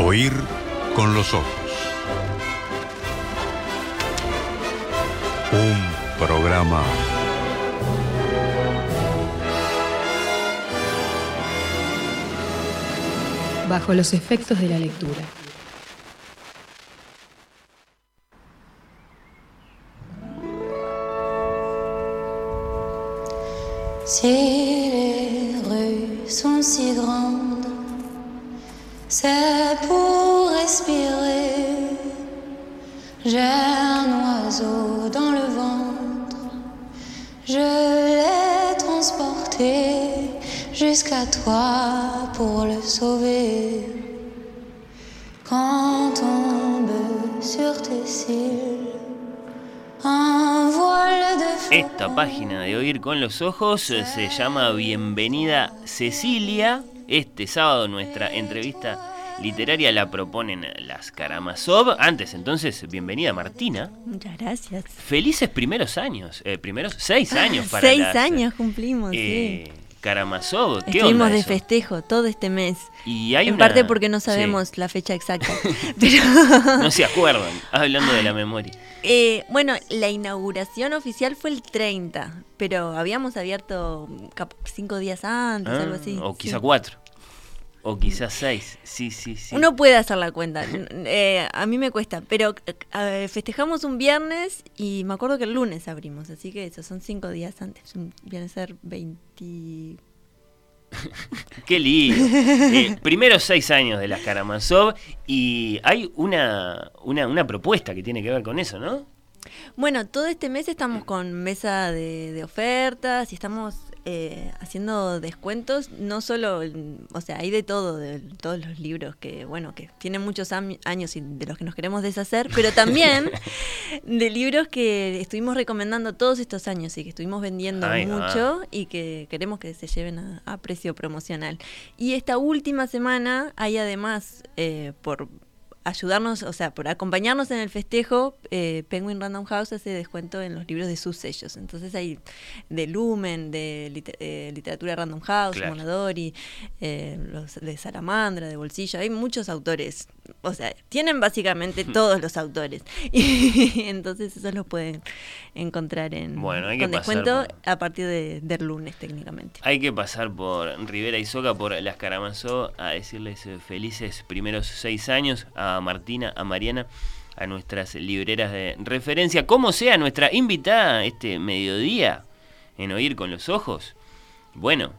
Oír con los ojos. Un programa bajo los efectos de la lectura. Si les rues sont si grandes, c'est pour respirer. J'ai un oiseau dans le ventre, je l'ai transporté jusqu'à toi pour le sauver. Quand tombe sur tes cils Esta página de Oír con los Ojos eh, se llama Bienvenida Cecilia. Este sábado nuestra entrevista literaria la proponen las Karamazov. Antes entonces, bienvenida Martina. Muchas gracias. Felices primeros años, eh, primeros seis años para Seis las, años cumplimos, eh, sí. Karamazov. ¿Qué Estuvimos onda de eso? festejo todo este mes. Y hay en una- parte porque no sí. sabemos la fecha exacta. Pero No se acuerdan, hablando de la memoria. eh, bueno, la inauguración oficial fue el 30, pero habíamos abierto cinco días antes, Ah, algo así. O sí. quizá cuatro. O quizás seis. Sí, sí, sí. Uno puede hacer la cuenta. Eh, a mí me cuesta, pero eh, festejamos un viernes y me acuerdo que el lunes abrimos, así que eso son cinco días antes. Viene a ser 20. Qué lío. Eh, primeros seis años de las Karamazov y hay una, una, una propuesta que tiene que ver con eso, ¿no? Bueno, todo este mes estamos con mesa de, de ofertas y estamos eh, haciendo descuentos, no solo, o sea, hay de todo, de todos los libros que, bueno, que tienen muchos años y de los que nos queremos deshacer, pero también de libros que estuvimos recomendando todos estos años y que estuvimos vendiendo mucho y que queremos que se lleven a, a precio promocional. Y esta última semana hay además, eh, por ayudarnos, o sea, por acompañarnos en el festejo, eh, Penguin Random House hace descuento en los libros de sus sellos. Entonces hay de Lumen, de liter- eh, Literatura Random House, Claro. Monadori, eh, los de Salamandra, de Bolsillo, hay muchos autores. O sea, tienen básicamente todos los autores. Y entonces esos los pueden encontrar en Bueno, hay que con descuento por- a partir de, del lunes técnicamente. Hay que pasar por Rivera y Soca, por las Karamazov, a decirles eh, felices primeros seis años a Martina, a Mariana, a nuestras libreras de referencia, como sea nuestra invitada este mediodía en Oír con los Ojos. Bueno,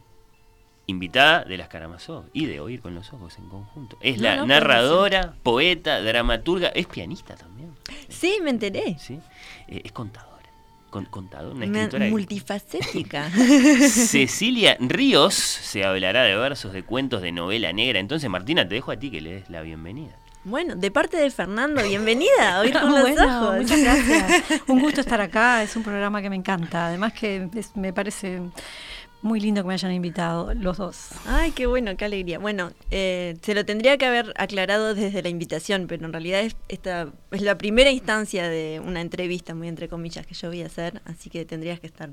invitada de las Karamazov y de Oír con los Ojos en conjunto. Es No, la no, narradora, poeta, dramaturga, es pianista también, Sí, me enteré. ¿sí? Eh, es contadora. Con, contadora, una Una escritora. que- multifacética. Cecilia Ríos se hablará de versos, de cuentos, de novela negra. Entonces, Martina, te dejo a ti que le des la bienvenida. Bueno, de parte de Fernando, bienvenida a Oír con los Bueno, ojos. muchas gracias. Un gusto estar acá, es un programa que me encanta. Además que es- me parece muy lindo que me hayan invitado los dos. Ay, qué bueno, qué alegría. Bueno, eh, se lo tendría que haber aclarado desde la invitación, pero en realidad es, esta es la primera instancia de una entrevista, muy entre comillas, que yo voy a hacer, así que tendrías que estar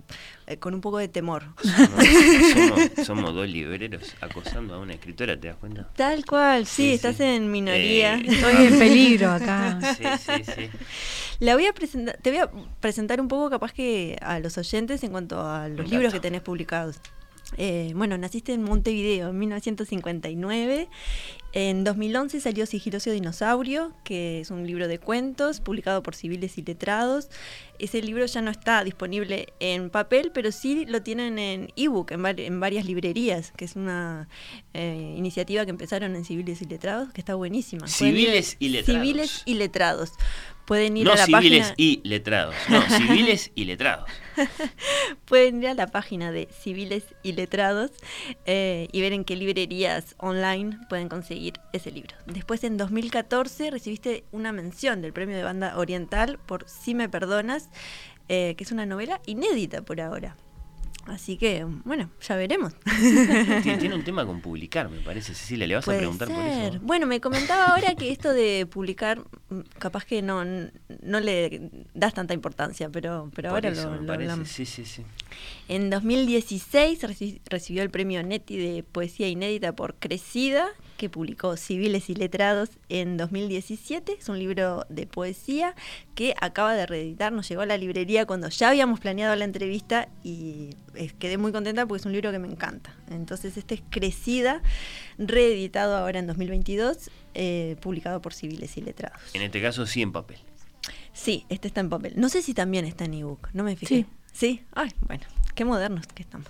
eh, con un poco de temor. Somos, somos dos libreros acosando a una escritora, ¿te das cuenta? Tal cual, sí, Sí, estás sí. en minoría. Eh, Estoy en peligro acá. Sí, sí, sí. La voy a presentar, te voy a presentar un poco capaz que a los oyentes en cuanto a los libros que tenés publicados. Eh, bueno, naciste en Montevideo en 1959. En 2011 salió Sigiloso Dinosaurio, que es un libro de cuentos publicado por civiles y letrados. Ese libro ya no está disponible en papel, pero sí lo tienen en ebook en, en varias librerías, que es una eh, iniciativa que empezaron en civiles y letrados, que está buenísima. Ir- Civiles y letrados. Civiles y letrados. Pueden ir No a la civiles página. y letrados. No, civiles y letrados. Pueden ir a la página de Civiles y Letrados eh, y ver en qué librerías online pueden conseguir ese libro. Después, en 2014, recibiste una mención del Premio de Banda Oriental por Si Me Perdonas, eh, que es una novela inédita por ahora. Así que, bueno, ya veremos. Tiene, tiene un tema con publicar, me parece, Cecilia. ¿Le vas a preguntar por eso? Bueno, me comentaba ahora que esto de publicar, capaz que no, no le das tanta importancia, pero, pero Por ahora eso, lo, me lo parece. hablamos. Sí, sí, sí. En 2016 reci- recibió el premio Neti de Poesía Inédita por Crecida que publicó Civiles y Letrados en 2017. Es un libro de poesía que acaba de reeditar, nos llegó a la librería cuando ya habíamos planeado la entrevista y eh, quedé muy contenta porque es un libro que me encanta. Entonces este es Crecida, reeditado ahora en 2022, eh, publicado por Civiles y Letrados. En este caso sí en papel. Sí, este está en papel. No sé si también está en ebook, no me fijé. Sí. Sí, ay, bueno, qué modernos que estamos.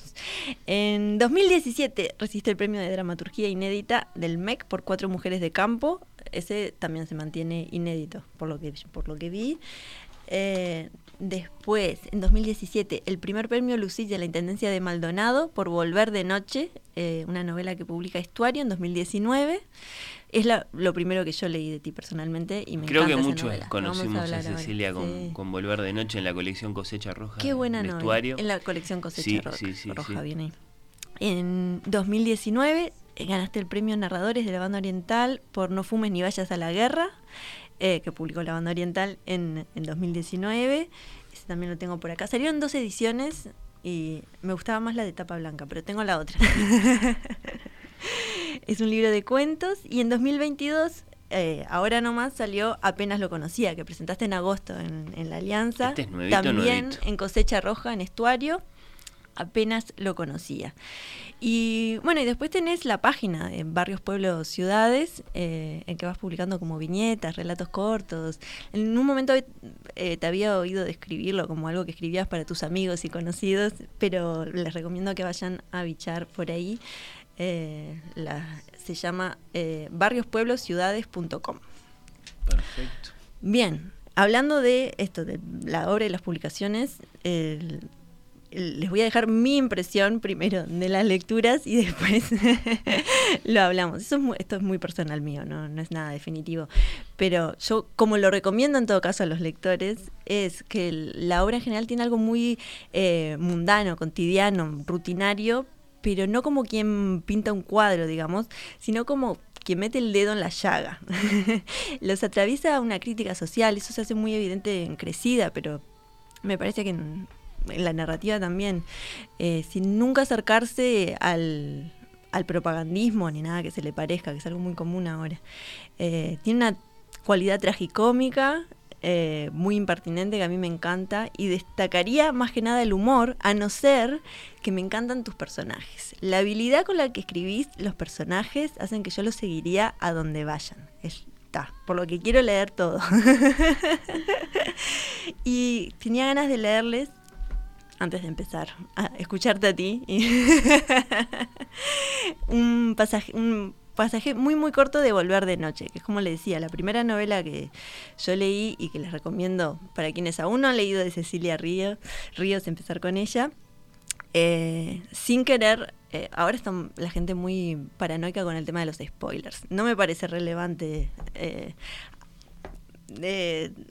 En 2017 resiste el premio de dramaturgia inédita del MEC por Cuatro Mujeres de Campo. Ese también se mantiene inédito, por lo que, por lo que vi. Eh, después, en 2017, el primer premio Lucille de la Intendencia de Maldonado por Volver de Noche, eh, una novela que publica Estuario en 2019. Es la- lo primero que yo leí de ti personalmente y me Creo que encanta esa muchos novela. A conocimos a. Cecilia con, Sí. con Volver de Noche en la colección Cosecha Roja. Qué buena novela. vestuario. En la colección Cosecha Sí, Roja, sí, viene ahí. En 2019 eh, ganaste el premio Narradores de la Banda Oriental por No fumes ni vayas a la guerra, eh, que publicó la Banda Oriental en, en 2019. Ese también lo tengo por acá. Salieron dos ediciones y me gustaba más la de tapa blanca, pero tengo la otra. es un libro de cuentos y en 2022... eh, ahora nomás salió Apenas lo conocía, que presentaste en agosto en, en la Alianza. Este es nuevito, También nuevito. en Cosecha Roja, en Estuario. Apenas lo conocía. Y bueno, y después tenés la página en Barrios, Pueblos, Ciudades, eh, en que vas publicando como viñetas, relatos cortos. En un momento eh, te había oído describirlo como algo que escribías para tus amigos y conocidos, pero les recomiendo que vayan a bichar por ahí. Eh, la- se llama barriospueblosciudades.com. Perfecto. Bien, hablando de esto, de la obra y las publicaciones, el- les voy a dejar mi impresión primero de las lecturas y después lo hablamos. Eso es muy- esto es muy personal mío, ¿no? no es nada definitivo. Pero yo, como lo recomiendo en todo caso a los lectores, es que la obra en general tiene algo muy eh, mundano, cotidiano, rutinario, pero no como quien pinta un cuadro, digamos, sino como quien mete el dedo en la llaga. Los atraviesa una crítica social, eso se hace muy evidente en Crecida, pero me parece que en, en la narrativa también, eh, sin nunca acercarse al, al propagandismo ni nada que se le parezca, que es algo muy común ahora. Eh, tiene una cualidad tragicómica, eh, muy impertinente que a mí me encanta y destacaría más que nada el humor, a no ser que me encantan tus personajes. La habilidad con la que escribís los personajes hacen que yo los seguiría a donde vayan. Está, por lo que quiero leer todo. y tenía ganas de leerles antes de empezar a escucharte a ti un pasaje un pasaje muy muy corto de Volver de Noche, que es como le decía, la primera novela que yo leí y que les recomiendo para quienes aún no han leído de Cecilia Ríos, Ríos empezar con ella. Eh, sin querer, eh, ahora está la gente muy paranoica con el tema de los spoilers. No me parece relevante eh,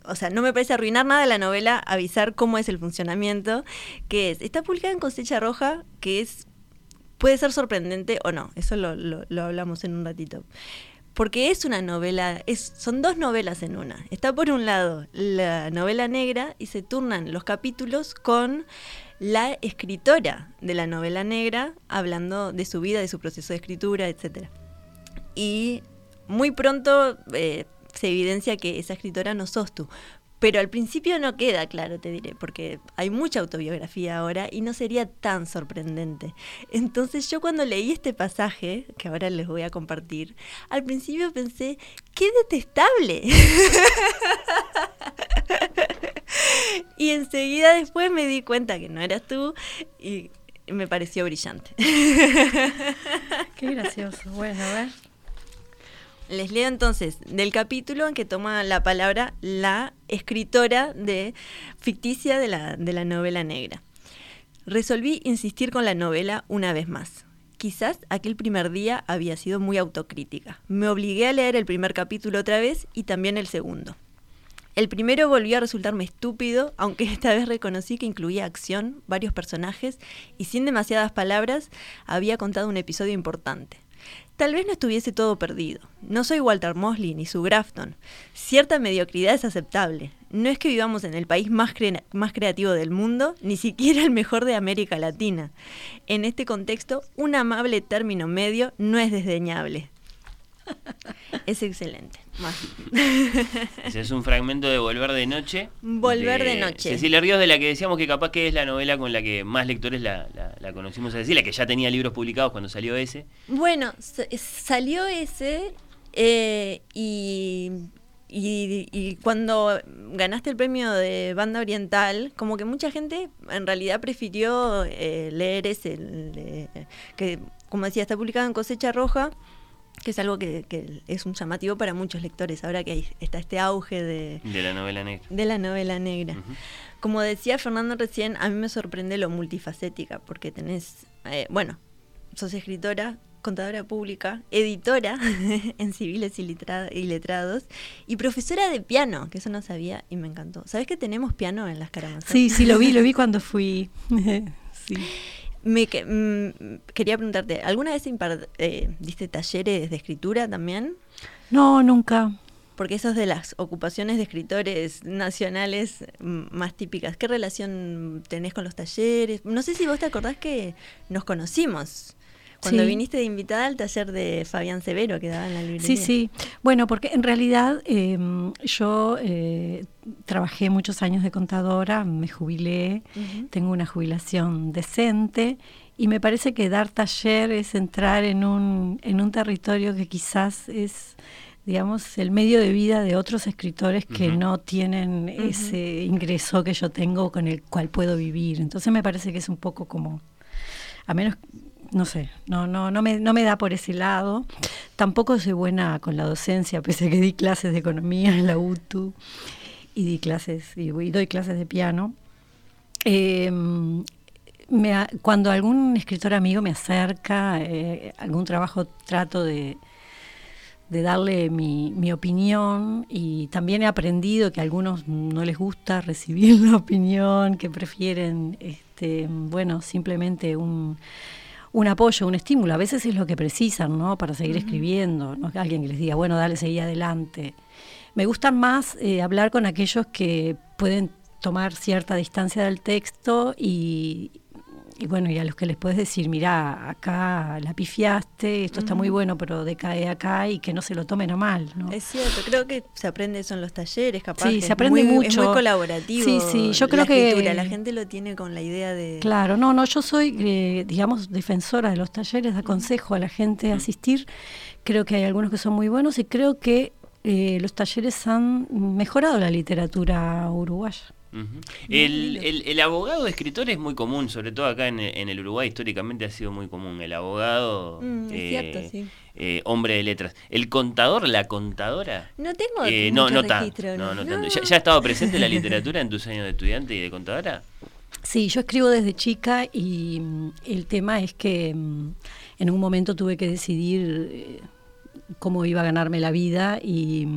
o sea, no me parece arruinar nada la novela, avisar cómo es el funcionamiento, que es, está publicada en Cosecha Roja, que es, puede ser sorprendente o no, eso lo, lo- hablamos en un ratito. Porque es una novela, es, son dos novelas en una. Está por un lado la novela negra y se turnan los capítulos con la escritora de la novela negra hablando de su vida, de su proceso de escritura, etcétera y muy pronto eh, se evidencia que esa escritora no sos tú. Pero al principio no queda claro, te diré, porque hay mucha autobiografía ahora y no sería tan sorprendente. Entonces yo cuando leí este pasaje, que ahora les voy a compartir, al principio pensé, ¡qué detestable! y enseguida después me di cuenta que no eras tú y me pareció brillante. Qué gracioso. Bueno, a ver. Les leo entonces del capítulo en que toma la palabra la escritora de ficticia de la, de la novela negra. Resolví insistir con la novela una vez más. Quizás aquel primer día había sido muy autocrítica. Me obligué a leer el primer capítulo otra vez y también el segundo. El primero volvió a resultarme estúpido, aunque esta vez reconocí que incluía acción, varios personajes y sin demasiadas palabras había contado un episodio importante. Tal vez no estuviese todo perdido. No soy Walter Mosley ni su Grafton. Cierta mediocridad es aceptable. No es que vivamos en el país más, más creativo del mundo, ni siquiera el mejor de América Latina. En este contexto, un amable término medio no es desdeñable. Es excelente. Ese es un fragmento de Volver de Noche. Volver de Noche. Cecilia Ríos, de la que decíamos que capaz que es la novela con la que más lectores la, la- la conocimos a Cecilia, que ya tenía libros publicados cuando salió ese. Bueno, sa- salió ese eh, y, y- y cuando ganaste el premio de banda oriental, como que mucha gente en realidad prefirió eh, leer ese, el de- que como decía, está publicado en Cosecha Roja, que es algo que, que es un llamativo para muchos lectores, ahora que hay- está este auge de, De la novela negra. de la novela negra. Como decía Fernando recién, a mí me sorprende lo multifacética, porque tenés, eh, bueno, sos escritora, contadora pública, editora en civiles y, letra- y letrados, y profesora de piano, que eso no sabía y me encantó. ¿Sabés que tenemos piano en las Karamazov? Sí, sí, lo vi, lo vi cuando fui. sí. Me que- mm, quería preguntarte, ¿alguna vez eh, diste talleres de escritura también? No, nunca. Porque eso es de las ocupaciones de escritores nacionales mm, más típicas. ¿Qué relación tenés con los talleres? No sé si vos te acordás que nos conocimos cuando Sí. viniste de invitada al taller de Fabián Severo que daba en la librería. Sí, sí. Bueno, porque en realidad eh, yo eh, trabajé muchos años de contadora, me jubilé, tengo una jubilación decente y me parece que dar taller es entrar en un, en un territorio que quizás es digamos, el medio de vida de otros escritores que no tienen ese ingreso que yo tengo con el cual puedo vivir. Entonces me parece que es un poco como, a menos, no sé, no, no, no me, no me da por ese lado. Tampoco soy buena con la docencia, pese a que di clases de economía en la UTU y di clases, y, doy clases de piano. Ha- cuando algún escritor amigo me acerca, eh, algún trabajo trato de, de darle mi, mi opinión y también he aprendido que a algunos no les gusta recibir la opinión, que prefieren, este, bueno, simplemente un, un apoyo, un estímulo. A veces es lo que precisan, ¿no? Para seguir escribiendo, ¿no? Alguien que les diga, bueno, dale, seguí adelante. Me gustan más eh, hablar con aquellos que pueden tomar cierta distancia del texto y, y bueno, y a los que les puedes decir, mira, acá la pifiaste, esto está muy bueno, pero decae acá y que no se lo tomen a mal, ¿no? Es cierto, creo que se aprende eso en los talleres, capaz. Sí, se es aprende muy- Es mucho. muy colaborativo. Sí, sí, yo la creo que- La gente lo tiene con la idea de. Claro, no, no, yo soy, eh, digamos, defensora de los talleres, aconsejo a la gente asistir. Creo que hay algunos que son muy buenos y creo que eh, los talleres han mejorado la literatura uruguaya. El, el- el abogado de escritor es muy común, sobre todo acá en, en el Uruguay históricamente ha sido muy común. El abogado, Mm, eh, cierto, sí. eh, hombre de letras. El contador, la contadora. No tengo eh, no, no registro, No, no no. tanto. ¿Ya, ya estaba presente la literatura en tus años de estudiante y de contadora? Sí, yo escribo desde chica y mm, el tema es que mm, en un momento tuve que decidir eh, cómo iba a ganarme la vida y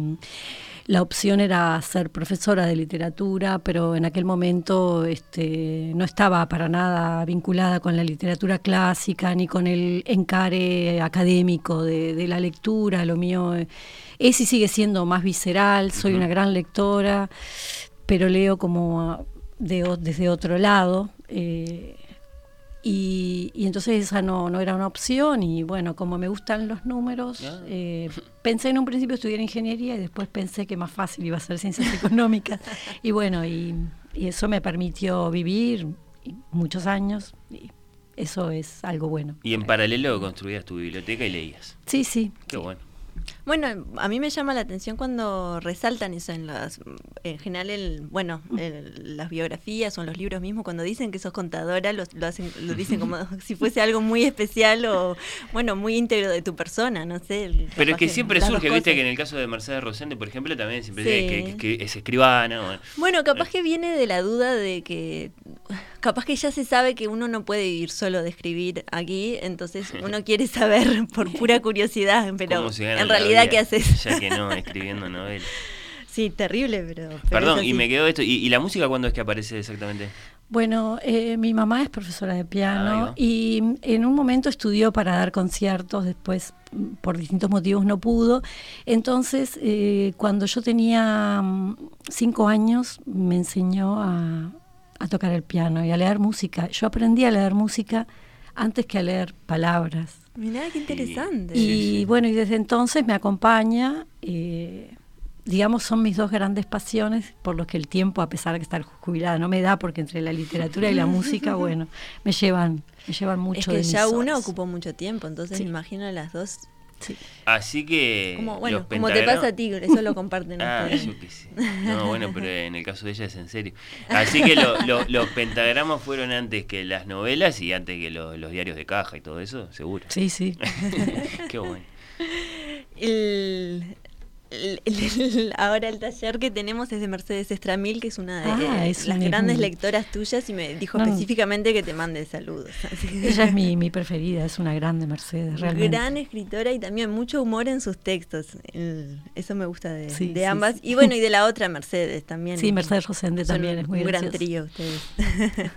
la opción era ser profesora de literatura, pero en aquel momento este, no estaba para nada vinculada con la literatura clásica ni con el encare académico de, de la lectura. Lo mío es y sigue siendo más visceral, soy una gran lectora, pero leo como de desde otro lado. eh, y, y entonces esa no, no era una opción y bueno, como me gustan los números, Ah. eh, pensé en un principio estudiar ingeniería y después pensé que más fácil iba a ser ciencias económicas y bueno, y, y eso me permitió vivir muchos años y eso es algo bueno. Y en paralelo construías tu biblioteca y leías. Sí, sí. Qué bueno. Bueno, a mí me llama la atención cuando resaltan eso en las, en general, el, bueno, el- las biografías o en los libros mismos, cuando dicen que sos contadora, lo, lo hacen, lo dicen como si fuese algo muy especial o, bueno, muy íntegro de tu persona, no sé. Pero es que siempre surge, viste que en el caso de Mercedes Rosende, por ejemplo, también siempre Sí. dice que, que- que es escribana. bueno. Bueno, capaz que viene de la duda de que, capaz que ya se sabe que uno no puede vivir solo de escribir aquí, entonces uno quiere saber por pura curiosidad, pero en realidad, vida, ¿qué haces? Ya que no, escribiendo novelas. Sí, terrible, pero... pero Perdón, y me quedó esto. ¿Y, y la música cuándo es que aparece exactamente? Bueno, eh, mi mamá es profesora de piano y en un momento estudió para dar conciertos, después mm, por distintos motivos no pudo. Entonces, eh, cuando yo tenía mm, cinco años, me enseñó a, a tocar el piano y a leer música. Yo aprendí a leer música antes que a leer palabras. Mirá, qué interesante. Y Sí, sí. bueno, y desde entonces me acompaña, eh, digamos, son mis dos grandes pasiones por los que el tiempo, a pesar de estar jubilada, no me da, porque entre la literatura y la música, bueno, me llevan, me llevan mucho es de que mis ya una horas. ocupó mucho tiempo, entonces Sí. me imagino las dos. Sí. Así que. Como, bueno, los como te pasa a ti, eso lo comparten Ah, yo qué sé. No, bueno, pero en el caso de ella es en serio. Así que lo- lo- los pentagramas fueron antes que las novelas y antes que lo- los diarios de caja y todo eso, seguro. Sí, sí. Qué bueno. El, el- el- ahora el taller que tenemos es de Mercedes Estramil, que es una de Ah, eh, es las una- grandes lectoras tuyas y me dijo No, específicamente que te mande saludos. Ella es mi, mi preferida, es una grande Mercedes, realmente. Gran escritora y también mucho humor en sus textos. El- eso me gusta de, Sí, de ambas. sí. Y bueno, y de la otra Mercedes también. Sí, Mercedes Rosende también es muy un gran trío ustedes.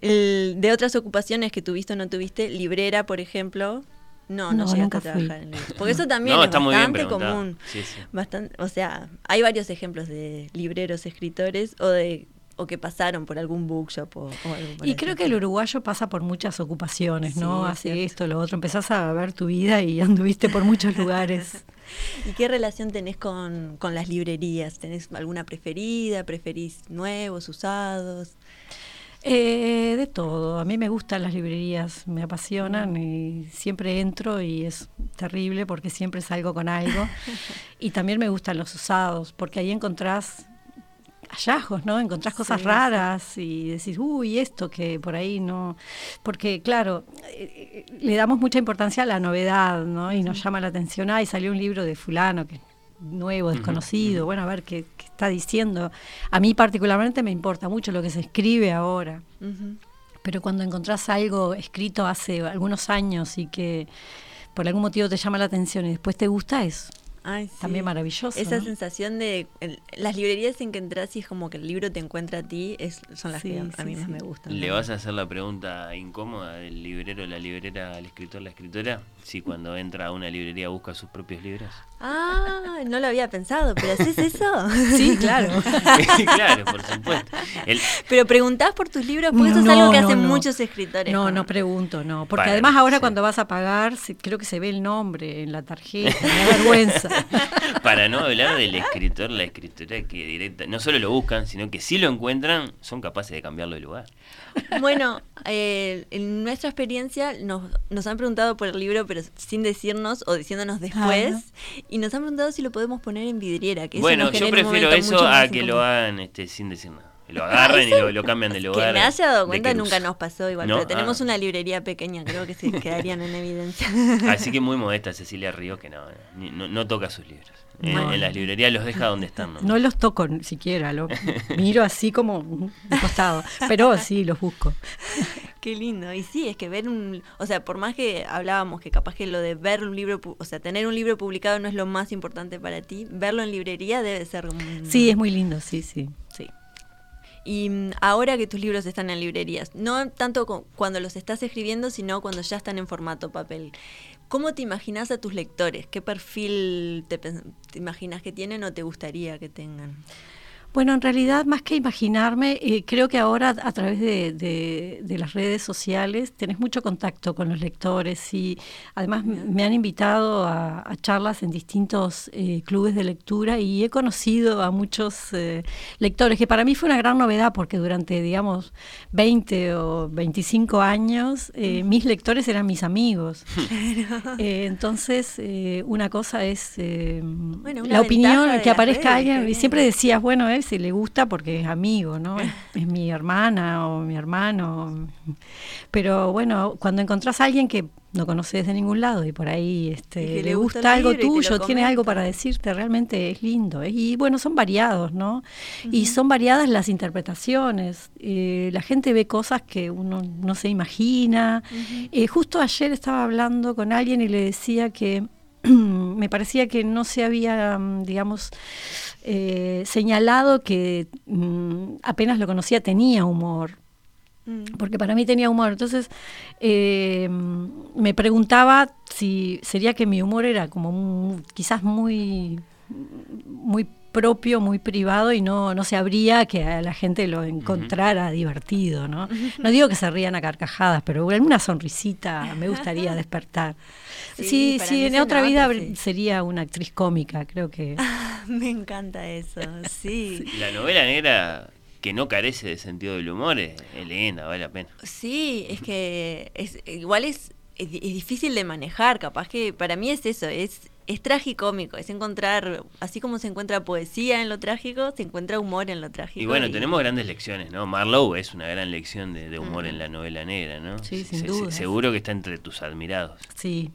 De otras ocupaciones que tuviste o no tuviste, librera, por ejemplo. No, no, No, llegaste nunca a fui. trabajar en librería. Porque eso también No, es está muy bien bastante común. Sí, sí. Bastante, o sea, hay varios ejemplos de libreros escritores o de o que pasaron por algún bookshop o, o algo por Y creo que el uruguayo pasa por muchas ocupaciones, ¿no? Sí, Hace cierto. esto, lo otro. Empezás a ver tu vida y anduviste por muchos lugares. ¿Y qué relación tenés con, con las librerías? ¿Tenés alguna preferida? ¿Preferís nuevos, usados? Eh, de todo. A mí me gustan las librerías, me apasionan y siempre entro y es terrible porque siempre salgo con algo. y también me gustan los usados porque ahí encontrás hallazgos, ¿no? Encontrás cosas Sí, sí. raras y decís, uy, esto que por ahí no. Porque, claro, eh, eh, le damos mucha importancia a la novedad, ¿no? Y nos llama la atención, ay, salió un libro de Fulano que nuevo, desconocido, bueno, a ver qué, qué está diciendo. A mí particularmente me importa mucho lo que se escribe ahora, pero cuando encontrás algo escrito hace algunos años y que por algún motivo te llama la atención y después te gusta, es Ay, sí. también maravilloso. Esa ¿no? sensación de el- las librerías en que entras y es como que el libro te encuentra a ti es, son las Sí, que a, sí, mí más me gustan. ¿Le vas a hacer la pregunta incómoda del librero, la librera, al escritor, la escritora? Si cuando entra a una librería busca sus propios libros. Ah, no lo había pensado, pero ¿haces eso? Sí, claro. claro, por supuesto. El- pero preguntás por tus libros, porque eso es algo que no, hacen no. muchos escritores. No, ¿no? no pregunto, no. Porque Para, además ahora sí. cuando vas a pagar, se- creo que se ve el nombre en la tarjeta, me da vergüenza. para no hablar del escritor, la escritora que directa, no solo lo buscan, sino que si lo encuentran, son capaces de cambiarlo de lugar. Bueno, eh, en nuestra experiencia nos, nos han preguntado por el libro, pero sin decirnos o diciéndonos después, Ajá. y nos han preguntado si lo podemos poner en vidriera. Que bueno, yo prefiero eso a que lo hagan este, sin decir nada. Lo agarren y lo, lo cambian de lugar. Que me haya dado cuenta nunca nos pasó igual, ¿No? pero tenemos Ah. una librería pequeña, creo que se quedarían en evidencia. Así que muy modesta Cecilia Ríos que no, no, no toca sus libros. En, las librerías los deja donde están. ¿no? No los toco ni siquiera, lo miro así como de costado. Pero sí, los busco. Qué lindo. Y sí, es que ver un, o sea, por más que hablábamos que capaz que lo de ver un libro, pu- o sea, tener un libro publicado no es lo más importante para ti, verlo en librería debe ser un- Sí, es muy lindo, sí, sí, sí. Y mm, ahora que tus libros están en librerías, no tanto cu- cuando los estás escribiendo, sino cuando ya están en formato papel. ¿Cómo te imaginas a tus lectores? ¿Qué perfil te, te imaginas que tienen o te gustaría que tengan? Bueno, en realidad, más que imaginarme, eh, creo que ahora a través de, de- de las redes sociales tenés mucho contacto con los lectores y además me han invitado a, a charlas en distintos eh, clubes de lectura y he conocido a muchos eh, lectores, que para mí fue una gran novedad porque durante, digamos, 20 o 25 años mis lectores eran mis amigos. Eh, entonces, eh, una cosa es eh, Bueno, la opinión, que aparezca redes, alguien, y siempre decías, bueno, él si le gusta porque es amigo, ¿no? Es, es mi hermana o mi hermano. Pero bueno, cuando encontrás a alguien que no conoces de ningún lado y por ahí este, Y le, gusta algo y tuyo, tiene algo para decirte, realmente es lindo. Y bueno, son variados, ¿no? Y son variadas las interpretaciones. Eh, la gente ve cosas que uno no se imagina. Eh, justo ayer estaba hablando con alguien y le decía que me parecía que no se había, mm, digamos, eh, señalado que mm, apenas lo conocía tenía humor Mm. porque para mí tenía humor. Entonces eh, me preguntaba si sería que mi humor era como quizás muy, muy propio, muy privado y no, no se abría que a la gente lo encontrara divertido, ¿no? No digo que se rían a carcajadas, pero una sonrisita me gustaría despertar. Sí, sí, en otra vida sería una actriz cómica, creo que. me encanta eso, sí. La novela negra que no carece de sentido del humor es, linda, vale la pena. Sí, es que es, igual es, es, difícil de manejar, capaz que para mí es eso, es, es tragicómico, es encontrar, así como se encuentra poesía en lo trágico, se encuentra humor en lo trágico. Y bueno, tenemos grandes lecciones, ¿no? Marlowe es una gran lección de, humor en la novela negra, ¿no? Sí, sin duda. seguro que está entre tus admirados. Sí.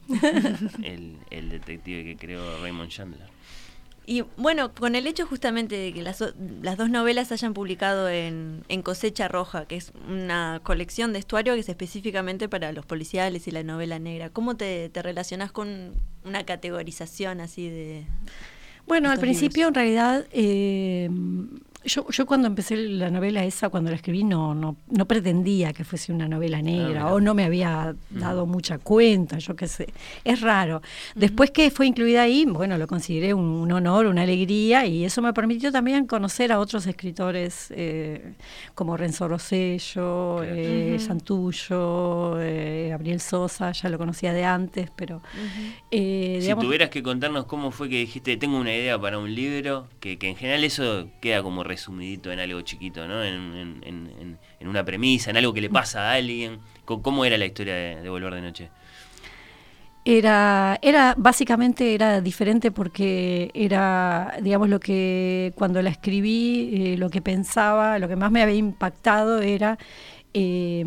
el, el detective que creó Raymond Chandler. Y bueno, con el hecho justamente de que las, las dos novelas hayan publicado en, en, Cosecha Roja, que es una colección de estuario que es específicamente para los policiales y la novela negra, ¿cómo te, te relacionas con una categorización así de... Bueno, al principio en realidad eh, yo, yo cuando empecé la novela esa, cuando la escribí, no, no, no pretendía que fuese una novela negra ah, o no me había dado mucha cuenta, yo qué sé. Es raro. Después que fue incluida ahí, bueno, lo consideré un, honor, una alegría y eso me permitió también conocer a otros escritores eh, como Renzo Rosello, eh, Santullo, eh, Gabriel Sosa, ya lo conocía de antes, pero... si tuvieras que contarnos cómo fue que dijiste, tengo una idea para un libro, que, que en general eso queda como resumidito en algo chiquito, ¿no? En, en, una premisa, en algo que le pasa a alguien. ¿Cómo era la historia de, Volver de Noche? Era, era, básicamente era diferente porque era, digamos, lo que cuando la escribí, eh, lo que pensaba, lo que más me había impactado era eh,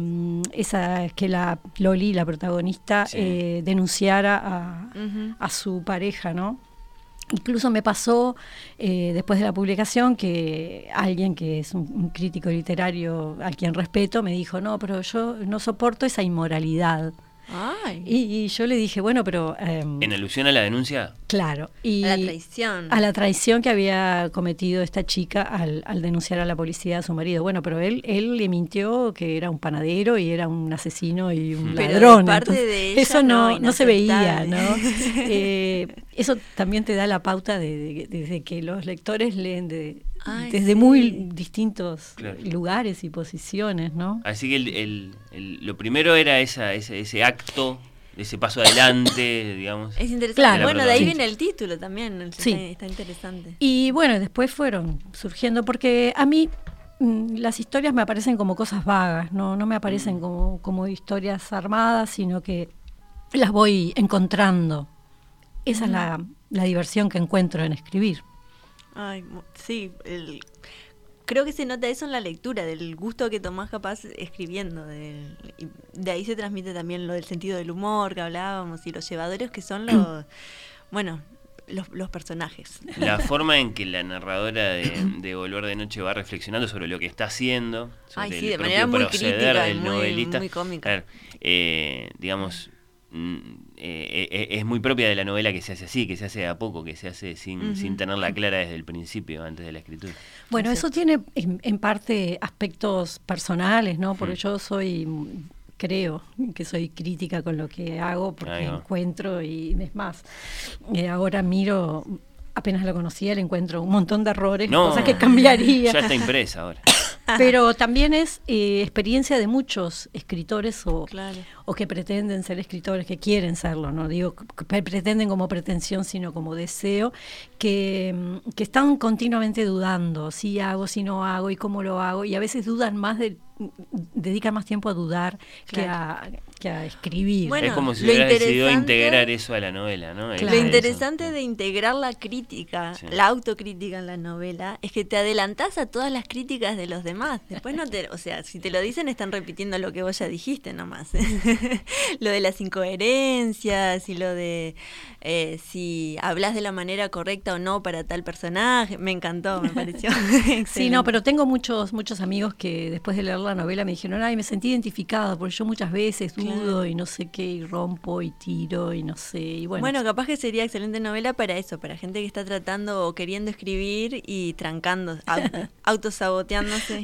esa que la Loli, la protagonista, eh, denunciara a, a, su pareja, ¿no? Incluso me pasó eh, después de la publicación que alguien que es un, crítico literario a quien respeto me dijo, no, pero yo no soporto esa inmoralidad. Y, yo le dije, bueno, pero... Em, ¿En alusión a la denuncia? Claro. Y a la traición. A la traición que había cometido esta chica al, denunciar a la policía a su marido. Bueno, pero él, él le mintió que era un panadero y era un asesino y un ladrón. eso no, no, se veía, ¿no? Eh, eso también te da la pauta de, que los lectores leen de, desde muy distintos lugares y posiciones, ¿no? Así que el, lo primero era esa, ese, ese acto ese paso adelante, digamos. Es interesante. bueno, de ahí viene el título también, sí. está, interesante. Y bueno, después fueron surgiendo, porque a mí mm, las historias me aparecen como cosas vagas, no, no me aparecen mm. como, como historias armadas, sino que las voy encontrando. Esa es la, la diversión que encuentro en escribir. Ay, sí, el, creo que se nota eso en la lectura, del gusto que tomás capaz escribiendo. De, de ahí se transmite también lo del sentido del humor que hablábamos y los llevadores que son los, bueno, los, personajes. La forma en que la narradora de, Volver de Noche va reflexionando sobre lo que está haciendo, sobre Ay, sí, de manera muy crítica, del muy, novelista. Muy cómica. Eh, digamos, eh, eh, es muy propia de la novela que se hace así, que se hace a poco, que se hace sin, sin tenerla clara desde el principio, antes de la escritura. Bueno, eso tiene en, parte aspectos personales, ¿no? Porque yo soy, creo que soy crítica con lo que hago, porque encuentro y es más, eh, ahora miro apenas lo conocía, le encuentro un montón de errores, cosas que cambiaría. Ya está impresa ahora. Pero también es eh, experiencia de muchos escritores o, o que pretenden ser escritores, que quieren serlo, no digo que pretenden como pretensión, sino como deseo, que, mm, que están continuamente dudando, si hago, si no hago y cómo lo hago, y a veces dudan más de dedican más tiempo a dudar que, a, que a escribir. es como si hubiera decidido integrar eso a la novela, ¿no? Lo interesante de integrar la crítica, la autocrítica en la novela, es que te adelantás a todas las críticas de los demás. Después no te, o sea, si te lo dicen están repitiendo lo que vos ya dijiste nomás. lo de las incoherencias y lo de eh, si hablas de la manera correcta o no para tal personaje. Me encantó, me pareció. sí, no, pero tengo muchos, muchos amigos que después de leer la novela me dijeron, ay, me sentí identificada, porque yo muchas veces dudo y no sé qué, y rompo y tiro y no sé. Y bueno, bueno, capaz que sería excelente novela para eso, para gente que está tratando o queriendo escribir y trancando, autosaboteándose.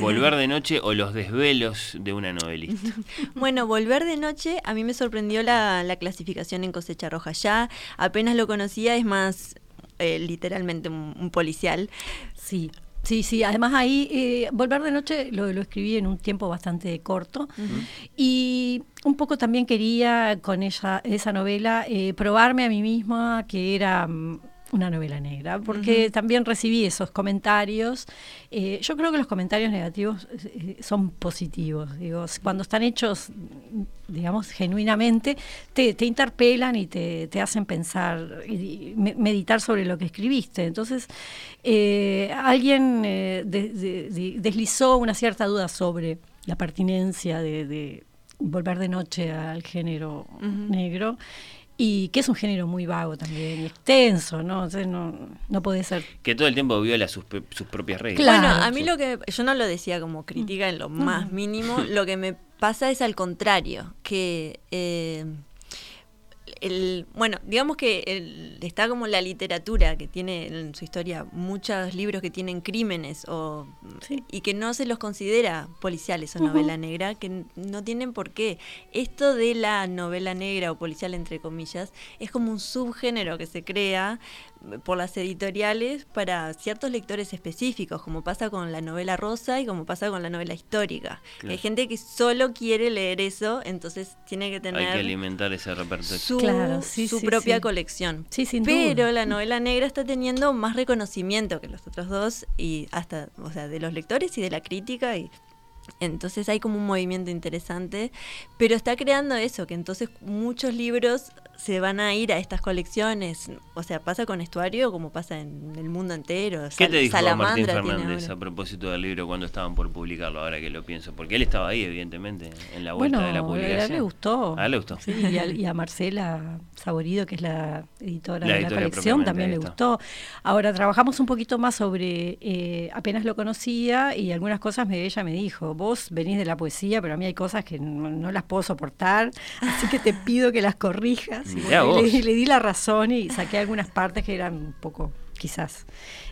Volver de noche o los desvelos de una novelista. bueno, Volver de noche, a mí me sorprendió la, la clasificación en cosecha roja ya apenas lo conocía, es más eh, literalmente un, un policial. Sí, sí, sí. Además ahí, eh, Volver de Noche lo, lo escribí en un tiempo bastante corto. Y un poco también quería con ella, esa novela eh, probarme a mí misma que era mm, una novela negra, porque también recibí esos comentarios. Eh, yo creo que los comentarios negativos eh, son positivos, digo, cuando están hechos, digamos, genuinamente, te, te interpelan y te, te hacen pensar y me- meditar sobre lo que escribiste. Entonces, eh, alguien eh, de- de- de- deslizó una cierta duda sobre la pertinencia de, de volver de noche al género negro y que es un género muy vago también y extenso, ¿no? Entonces no, no puede ser. Que todo el tiempo viola sus, propias reglas. Claro. Bueno, a mí lo que yo no lo decía como crítica en lo más mínimo, lo que me pasa es al contrario, que eh, el, bueno, digamos que el- está como la literatura que tiene en su historia muchos libros que tienen crímenes o Sí. y que no se los considera policiales o novela negra, que no tienen por qué. Esto de la novela negra o policial entre comillas es como un subgénero que se crea por las editoriales para ciertos lectores específicos, como pasa con la novela rosa y como pasa con la novela histórica. Claro. Hay gente que solo quiere leer eso, entonces tiene que Hay tener que alimentar ese repertorio. su, Claro, sí, su sí, propia sí. colección. Sí, sin Pero duda. la novela negra está teniendo más reconocimiento que los otros dos y hasta, o sea, de los lectores y de la crítica y entonces hay como un movimiento interesante, pero está creando eso, que entonces muchos libros se van a ir a estas colecciones, o sea, pasa con Estuario como pasa en el mundo entero. ¿Qué te dijo Martín Salamandra tiene Fernández a propósito del libro cuando estaban por publicarlo, ahora que lo pienso? Porque él estaba ahí, evidentemente, en la vuelta Bueno, de la a publicación. él le gustó. A él le gustó. Sí, y, a, y a Marcela Saborido, que es la editora La de la colección, también le gustó. Ahora trabajamos un poquito más sobre, eh, apenas lo conocía y algunas cosas me, ella me dijo, vos venís de la poesía, pero a mí hay cosas que no, no las puedo soportar, así que te pido que las corrijas. Y Mirá bueno, y vos. le, le di la razón y saqué algunas partes que eran un poco quizás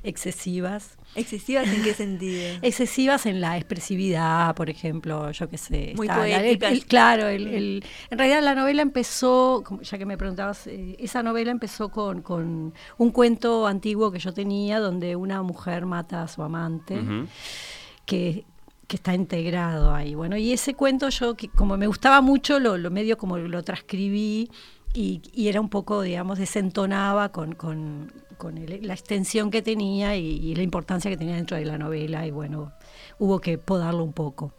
excesivas. ¿Excesivas en qué sentido? Excesivas en la expresividad, por ejemplo, yo qué sé. Muy el- el- claro, el, el- en realidad la novela empezó, ya que me preguntabas, eh, esa novela empezó con, con un cuento antiguo que yo tenía donde una mujer mata a su amante, que, que está integrado ahí. Bueno, y ese cuento yo, que como me gustaba mucho, lo, lo medio como lo transcribí y, y era un poco, digamos, desentonaba con, con, con el- la extensión que tenía y, y la importancia que tenía dentro de la novela y bueno, hubo que podarlo un poco.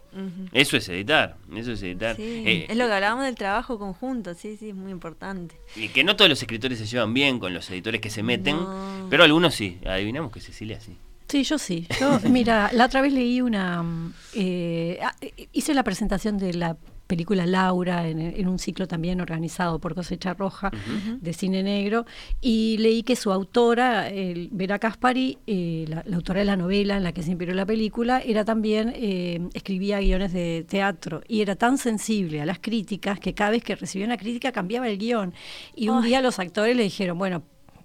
Eso es editar, eso es editar. Sí, Eh, es lo que hablábamos del trabajo conjunto, sí, sí, es muy importante. Y que no todos los escritores se llevan bien con los editores que se meten, No. pero algunos sí. Adivinamos que Cecilia sí. Sí, yo sí. Yo, mira, la otra vez leí una... mm, eh, ah, eh, hice la presentación de la película Laura en, en un ciclo también organizado por Cosecha Roja de cine negro y leí que su autora, el, Vera Caspari, eh, la, la autora de la novela en la que se inspiró la película, era también, eh, escribía guiones de teatro y era tan sensible a las críticas que cada vez que recibía una crítica cambiaba el guion. Y un Ay. día los actores le dijeron, bueno,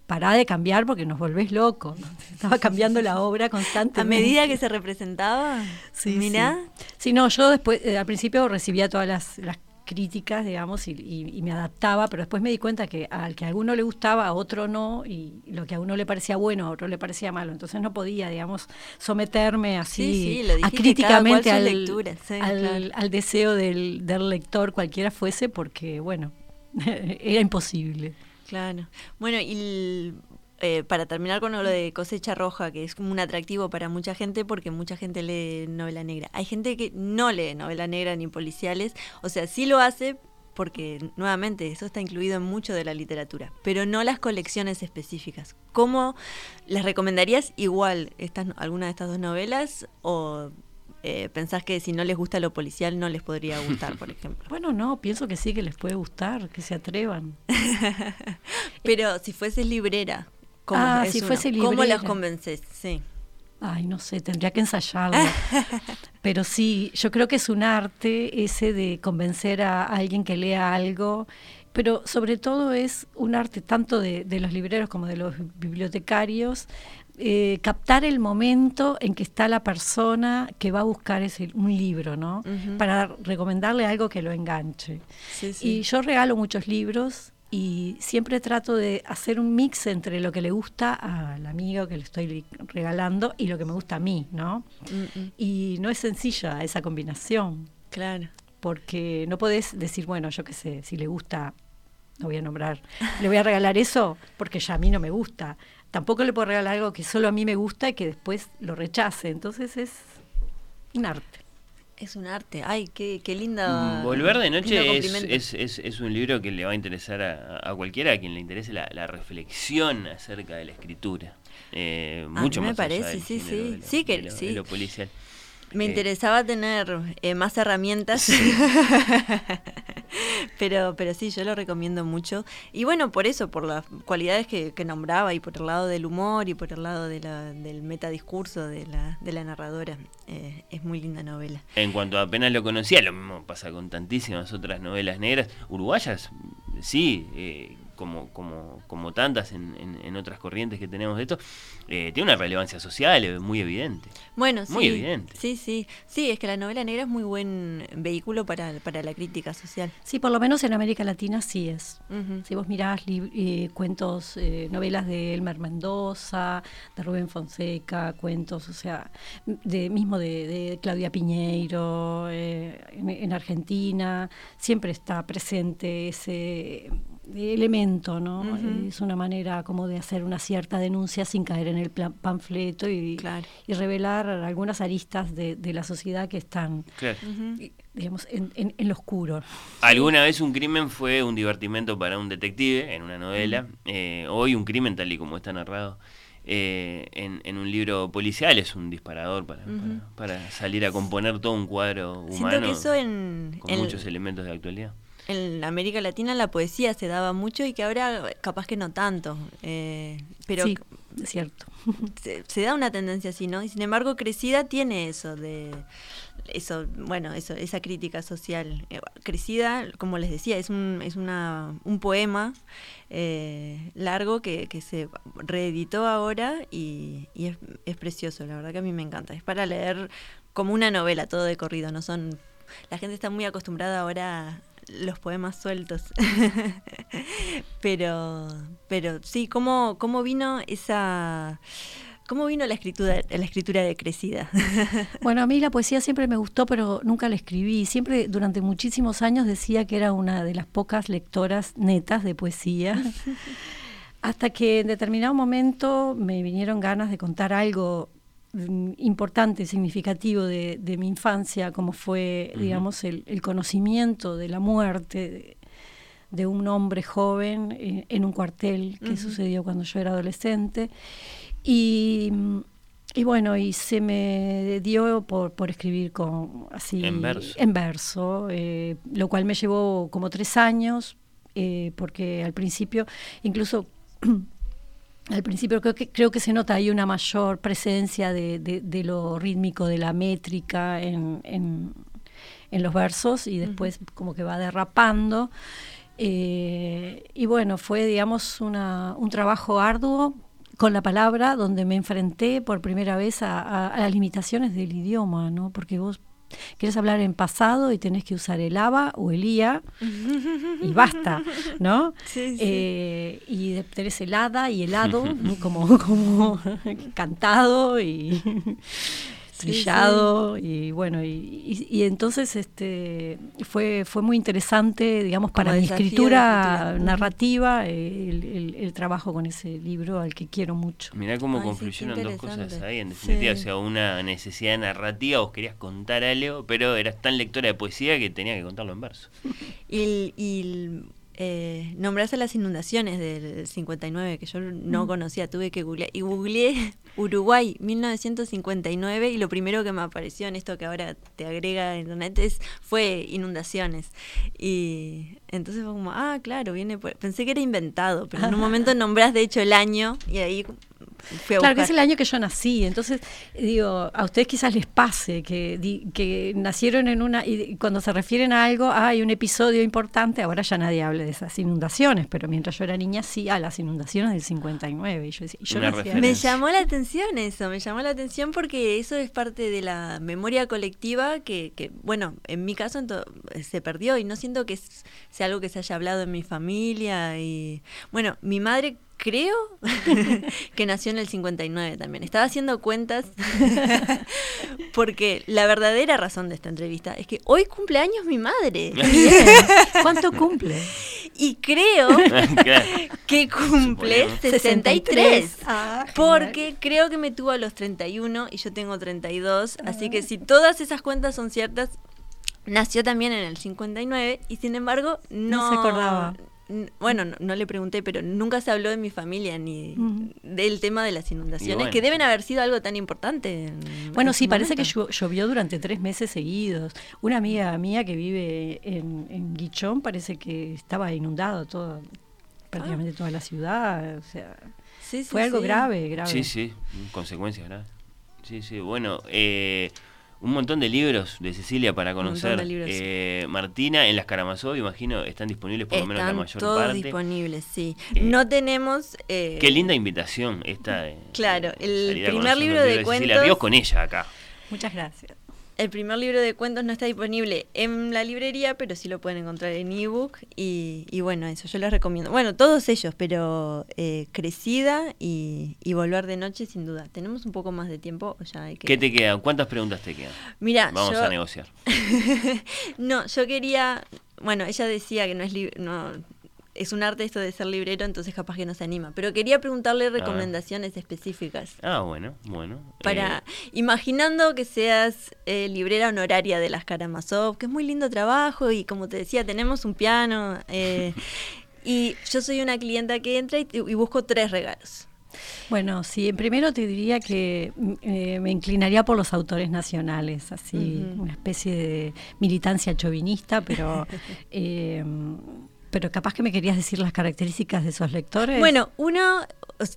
pará de cambiar porque nos volvés loco. Estaba cambiando la obra A constantemente. medida que se representaba, Sí, mirá, Sí. Sí, no, yo después, eh, al principio recibía todas las, las críticas, digamos, y, y- y me adaptaba, pero después me di cuenta que al que a alguno le gustaba, a otro no, y lo que a uno le parecía bueno, a otro le parecía malo. Entonces no podía, digamos, someterme así Sí, sí, cada cual al, sí, claro. al deseo del, del lector, cualquiera fuese, porque, bueno, era imposible. Claro. Bueno, y eh, para terminar con lo de cosecha roja, que es como un atractivo para mucha gente porque mucha gente lee novela negra. Hay gente que no lee novela negra ni policiales, o sea, sí lo hace porque nuevamente eso está incluido en mucho de la literatura, pero no las colecciones específicas. ¿Cómo las recomendarías igual estas, alguna de estas dos novelas o eh, pensás que si no les gusta lo policial no les podría gustar, por ejemplo? Bueno, no, pienso que sí que les puede gustar, que se atrevan. Pero si fueses librera, ¿cómo Ah, si ¿Cómo las convences? Sí. Ay, no sé, tendría que ensayarlo. Pero sí, yo creo que es un arte ese de convencer a alguien que lea algo, pero sobre todo es un arte tanto de, de los libreros como de los bibliotecarios, eh, captar el momento en que está la persona que va a buscar ese, un libro, ¿no? Para recomendarle algo que lo enganche. Sí, sí. Y yo regalo muchos libros y siempre trato de hacer un mix entre lo que le gusta al amigo que le estoy regalando y lo que me gusta a mí, ¿no? Y no es sencilla esa combinación, Claro. porque no podés decir, bueno, yo qué sé, si le gusta, no voy a nombrar, le voy a regalar eso porque ya a mí no me gusta. Tampoco le puedo regalar algo que solo a mí me gusta y que después lo rechace. Entonces es un arte. Es un arte. Ay, qué, qué linda. Mm, Volver de noche es, es, es, es un libro que le va a interesar a, a cualquiera, a quien le interese la, la reflexión acerca de la escritura. Eh, A mucho mí me más allá parece, del sí, sí. de lo- Sí que- de lo- sí. de lo policial. Me Eh, interesaba tener eh, más herramientas, pero, pero sí, yo lo recomiendo mucho. Y bueno, por eso, por las cualidades que, que nombraba y por el lado del humor y por el lado de la, del metadiscurso de la, de la narradora, eh, es muy linda novela. En cuanto apenas lo conocía, lo mismo pasa con tantísimas otras novelas negras. Uruguayas, sí, eh, como, como, como tantas en, en- en otras corrientes que tenemos de esto, eh, tiene una relevancia social eh, muy evidente. Bueno, sí. Muy evidente. Sí, sí. Sí, es que la novela negra es muy buen vehículo para, para la crítica social. Sí, por lo menos en América Latina sí es. Si vos mirás eh, cuentos, eh, novelas de Elmer Mendoza, de Rubén Fonseca, cuentos, o sea, de mismo de, de Claudia Piñeiro, eh, en, en Argentina, siempre está presente ese elemento, ¿no? Es una manera como de hacer una cierta denuncia sin caer en el panfleto y, Claro. y revelar algunas aristas de, de la sociedad que están, Claro. Digamos, en, en, en lo oscuro. Alguna vez un crimen fue un divertimento para un detective en una novela. eh, hoy un crimen, tal y como está narrado eh, en, en un libro policial, es un disparador para, para, para salir a componer todo un cuadro Siento humano que eso en, con en- muchos elementos de actualidad. En América Latina la poesía se daba mucho y que ahora capaz que no tanto. eh, pero sí, es cierto. se, se da una tendencia así, ¿no? Y sin embargo, Crecida tiene eso de eso, bueno, eso, esa crítica social. Eh, Crecida, como les decía, es un, es una, un poema eh, largo que, que se reeditó ahora y, y es, es precioso, la verdad que a mí me encanta. Es para leer como una novela, todo de corrido, no son. La gente está muy acostumbrada ahora los poemas sueltos. pero, pero sí, ¿cómo, cómo vino esa. ¿Cómo vino la escritura, la escritura de Crecida? Bueno, a mí la poesía siempre me gustó, pero nunca la escribí. Siempre durante muchísimos años decía que era una de las pocas lectoras netas de poesía. Hasta que en determinado momento me vinieron ganas de contar algo importante, significativo de, de mi infancia, como fue, digamos, el, el conocimiento de la muerte de, de un hombre joven eh, en un cuartel que sucedió cuando yo era adolescente. Y, y bueno, y se me dio por, por escribir con así En verso. en verso, eh, lo cual me llevó como tres años, eh, porque al principio, incluso al principio creo que, creo que se nota ahí una mayor presencia de, de- de lo rítmico, de la métrica en, en- en los versos y después como que va derrapando. Eh, y bueno, fue digamos una, un trabajo arduo con la palabra donde me enfrenté por primera vez a, a- a las limitaciones del idioma, ¿no? Porque vos querés hablar en pasado y tenés que usar el aba o el ia y basta, ¿no? Sí, sí. Eh, y de- tenés el hada y el hado, ¿no? como, como cantado y trillado y bueno y, y- y entonces este fue fue muy interesante digamos Como para mi escritura narrativa eh, el, el- el trabajo con ese libro al que quiero mucho. Mirá cómo Ay, sí, confluyeron dos cosas ahí, en definitiva, Sí. o sea, una necesidad narrativa, vos querías contar algo, pero eras tan lectora de poesía que tenía que contarlo en verso. Y, y eh, nombraste las inundaciones del 59, que yo no conocía, tuve que googlear. Y googleé Uruguay, 1959, y lo primero que me apareció en esto que ahora te agrega internet es, fue inundaciones. Y entonces fue como, ah, claro, viene por... Pensé que era inventado, pero en un momento nombrás de hecho el año, y ahí fui a Claro, que es el año que yo nací, entonces digo, a ustedes quizás les pase que, di- que nacieron en una, y cuando se refieren a algo, "Ah, hay un episodio importante, ahora ya nadie habla de esas inundaciones, pero mientras yo era niña sí, a las inundaciones del 59, y yo decía, yo. Me llamó la atención eso, me llamó la atención porque eso es parte de la memoria colectiva que, que, bueno, en mi caso ento- se perdió y no siento que es- sea algo que se haya hablado en mi familia y bueno, mi madre creo que nació en el 59 también. Estaba haciendo cuentas porque la verdadera razón de esta entrevista es que hoy cumple años mi madre Bien. ¿Cuánto cumple? y creo que cumple Suponemos. 63. Ah. Porque creo que me tuvo a los 31 y yo tengo 32. Así que si todas esas cuentas son ciertas, nació también en el 59 y sin embargo no, No se acordaba. Bueno, no, no le pregunté, pero nunca se habló de mi familia ni del tema de las inundaciones, bueno, que deben haber sido algo tan importante. en- Bueno, en sí, parece que llovió durante tres meses seguidos. Una amiga mía que vive en, en Guichón parece que estaba inundado todo, prácticamente toda la ciudad. O sea, Sí, sí, fue algo sí. grave, grave. Sí, sí, consecuencias graves. Sí, sí, bueno, eh, un montón de libros de Cecilia para conocer. de. Eh, Martina, en las Karamazov, imagino, están disponibles por lo menos la Están mayor todos parte. disponibles, sí. Eh, no tenemos... eh, Qué linda invitación esta. de- Claro, de el primer libro los de libros Cecilia cuentos- Ríos con ella acá. Muchas gracias. El primer libro de cuentos no está disponible en la librería, pero sí lo pueden encontrar en ebook. Y, y bueno, eso yo les recomiendo. Bueno, todos ellos, pero eh, Crecida y, y Volver de Noche, sin duda. ¿Tenemos un poco más de tiempo ya hay que.? ¿Qué te quedan? ¿Cuántas preguntas te quedan? Mira, Vamos yo- a negociar. no, yo quería. Bueno, ella decía que no es. li- No, es un arte esto de ser librero, entonces capaz que no se anima. Pero quería preguntarle recomendaciones específicas. Ah, bueno, bueno. Para, Eh, imaginando que seas eh, librera honoraria de las Karamazov, que es muy lindo trabajo y como te decía, tenemos un piano. eh, y yo soy una clienta que entra y, y busco tres regalos. Bueno, sí, primero te diría que mm, eh, me inclinaría por los autores nacionales, así, una especie de militancia chauvinista, pero, eh, pero capaz que me querías decir las características de esos lectores. Bueno, uno,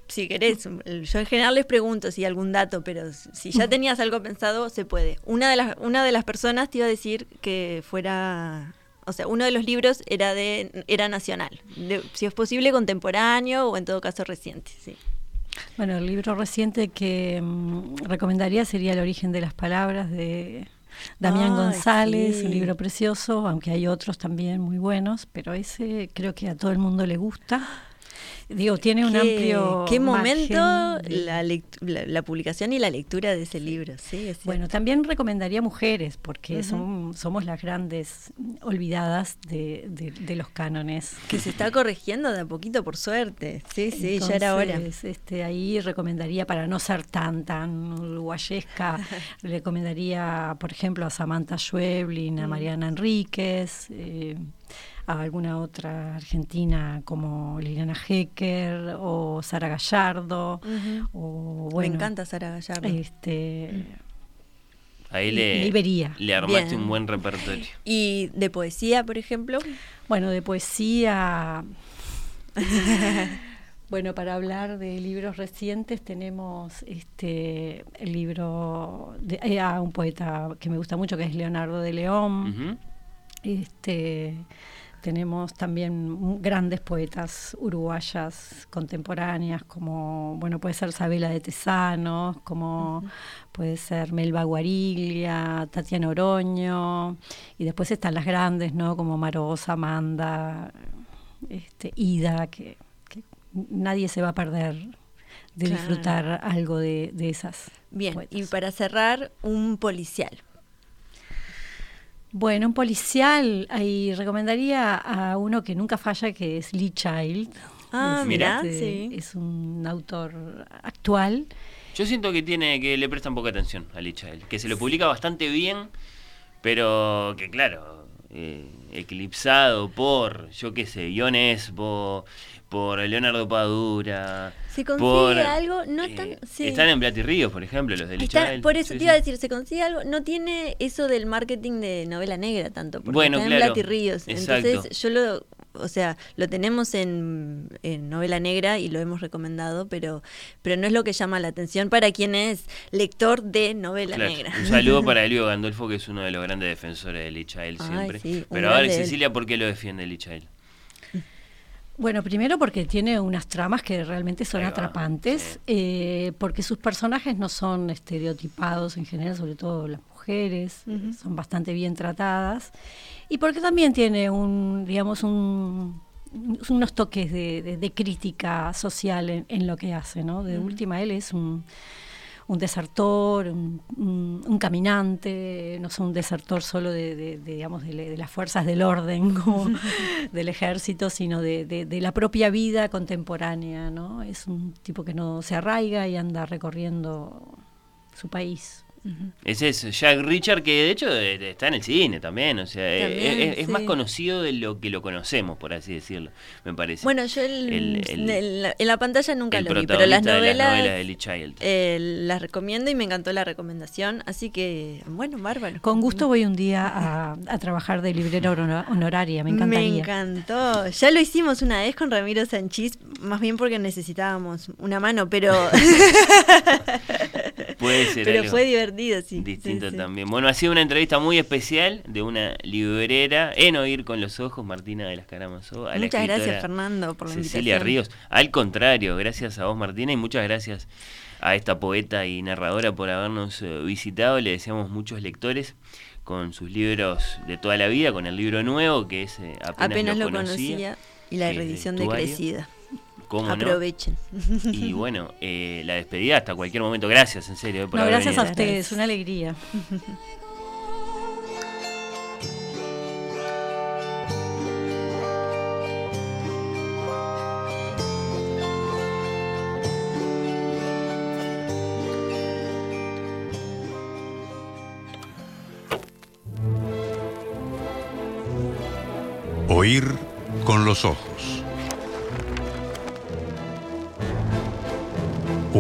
si querés, yo en general les pregunto si hay algún dato, pero si ya tenías algo pensado, se puede. Una de las, una de las personas te iba a decir que fuera, o sea, uno de los libros era de, era nacional, de- si es posible contemporáneo o en todo caso reciente, sí. Bueno, el libro reciente que mm, recomendaría sería El origen de las palabras de Damián González, sí. un libro precioso, aunque hay otros también muy buenos, pero ese creo que a todo el mundo le gusta. Digo, tiene un Qué- amplio Qué momento la, la, la publicación y la lectura de ese libro, sí, es Bueno, también recomendaría mujeres, porque son- somos las grandes olvidadas de, de- de los cánones. que se está corrigiendo de a poquito por suerte. Sí, sí, ya era hora. Este, ahí recomendaría, para no ser tan, tan uruguayesca, recomendaría, por ejemplo, a Samantha Schweblin, a Mm. Mariana Enríquez, eh, a alguna otra argentina como Liliana Hecker o Sara Gallardo. O, bueno, Me encanta Sara Gallardo. Este, ahí le, y vería. le armaste Bien. un buen repertorio. Y de poesía, por ejemplo. Bueno, de poesía. bueno, para hablar de libros recientes tenemos este el libro de eh, a un poeta que me gusta mucho que es Leonardo de León. Este tenemos también grandes poetas uruguayas contemporáneas como bueno puede ser Sabela de Tesanos, como puede ser Melba Guariglia, Tatiana Oroño y después están las grandes, ¿no? Como Marosa, Amanda, este Ida que, que nadie se va a perder de Claro. disfrutar algo de, de esas. Bien, poetas. y para cerrar, un policial. Bueno, un policial, ahí recomendaría a uno que nunca falla, que es Lee Child. Ah, Es, mirá, este, sí. Es un autor actual. Yo siento que tiene que le prestan poca atención a Lee Child, que se lo publica bastante bien, pero que claro, eh, eclipsado por, yo qué sé, Ion Esbo, por Leonardo Padura. Se consigue por, algo, no eh, tan- sí. Están en Blat y Ríos, por ejemplo, los de Lee Está- Child. por eso Sí, te iba a decir, se consigue algo, no tiene eso del marketing de novela negra tanto, porque Bueno, está en claro, Blat y Ríos. exacto. Entonces yo lo o sea, lo tenemos en, en novela negra y lo hemos recomendado, pero, pero no es lo que llama la atención para quien es lector de novela Claro, negra. Un saludo para Elio Gandolfo, que es uno de los grandes defensores de Ay, siempre. Pero a ver, grande él. Cecilia, ¿por qué lo defiende Child? Bueno, primero porque tiene unas tramas que realmente son atrapantes, eh, porque sus personajes no son estereotipados en general, sobre todo las mujeres, eh, son bastante bien tratadas, y porque también tiene un, digamos, un, unos toques de, de- de crítica social en, en lo que hace, ¿no? De última, él es un, un desertor, un, un- un caminante, no es un desertor solo de, de- de, digamos, de, las fuerzas del orden como del ejército, sino de la propia vida contemporánea, ¿no? Es un tipo que no se arraiga y anda recorriendo su país. Ese es Jack Richard, que de hecho eh, está en el cine también, o sea, eh, También, es, es más conocido de lo que lo conocemos, por así decirlo, me parece. Bueno, yo el- El- el- en, la, en la pantalla nunca lo vi, pero las de las novelas, novelas de Lee Child. eh, las recomiendo y me encantó la recomendación, así que, bueno, bárbaro. Con gusto voy un día a, a trabajar de librera honor- honoraria, me encantaría. Me encantó. Ya lo hicimos una vez con Ramiro Sanchís, más bien porque necesitábamos una mano, pero, Puede ser pero algo fue divertido, sí. distinto sí, sí. también. Bueno, ha sido una entrevista muy especial de una librera en Oír con los Ojos, Martina de las a la Muchas gracias, Fernando, por la Cecilia invitación. Ríos. Al contrario, gracias a vos, Martina, y muchas gracias a esta poeta y narradora por habernos eh, visitado. Le deseamos muchos lectores con sus libros de toda la vida, con el libro nuevo que es eh, apenas, Apenas lo conocía. conocía y la que es de reedición Aprovechen. Y bueno, eh, la despedida hasta cualquier momento. Gracias, en serio. eh, por No, haber gracias a ustedes, una alegría. Oír con los ojos.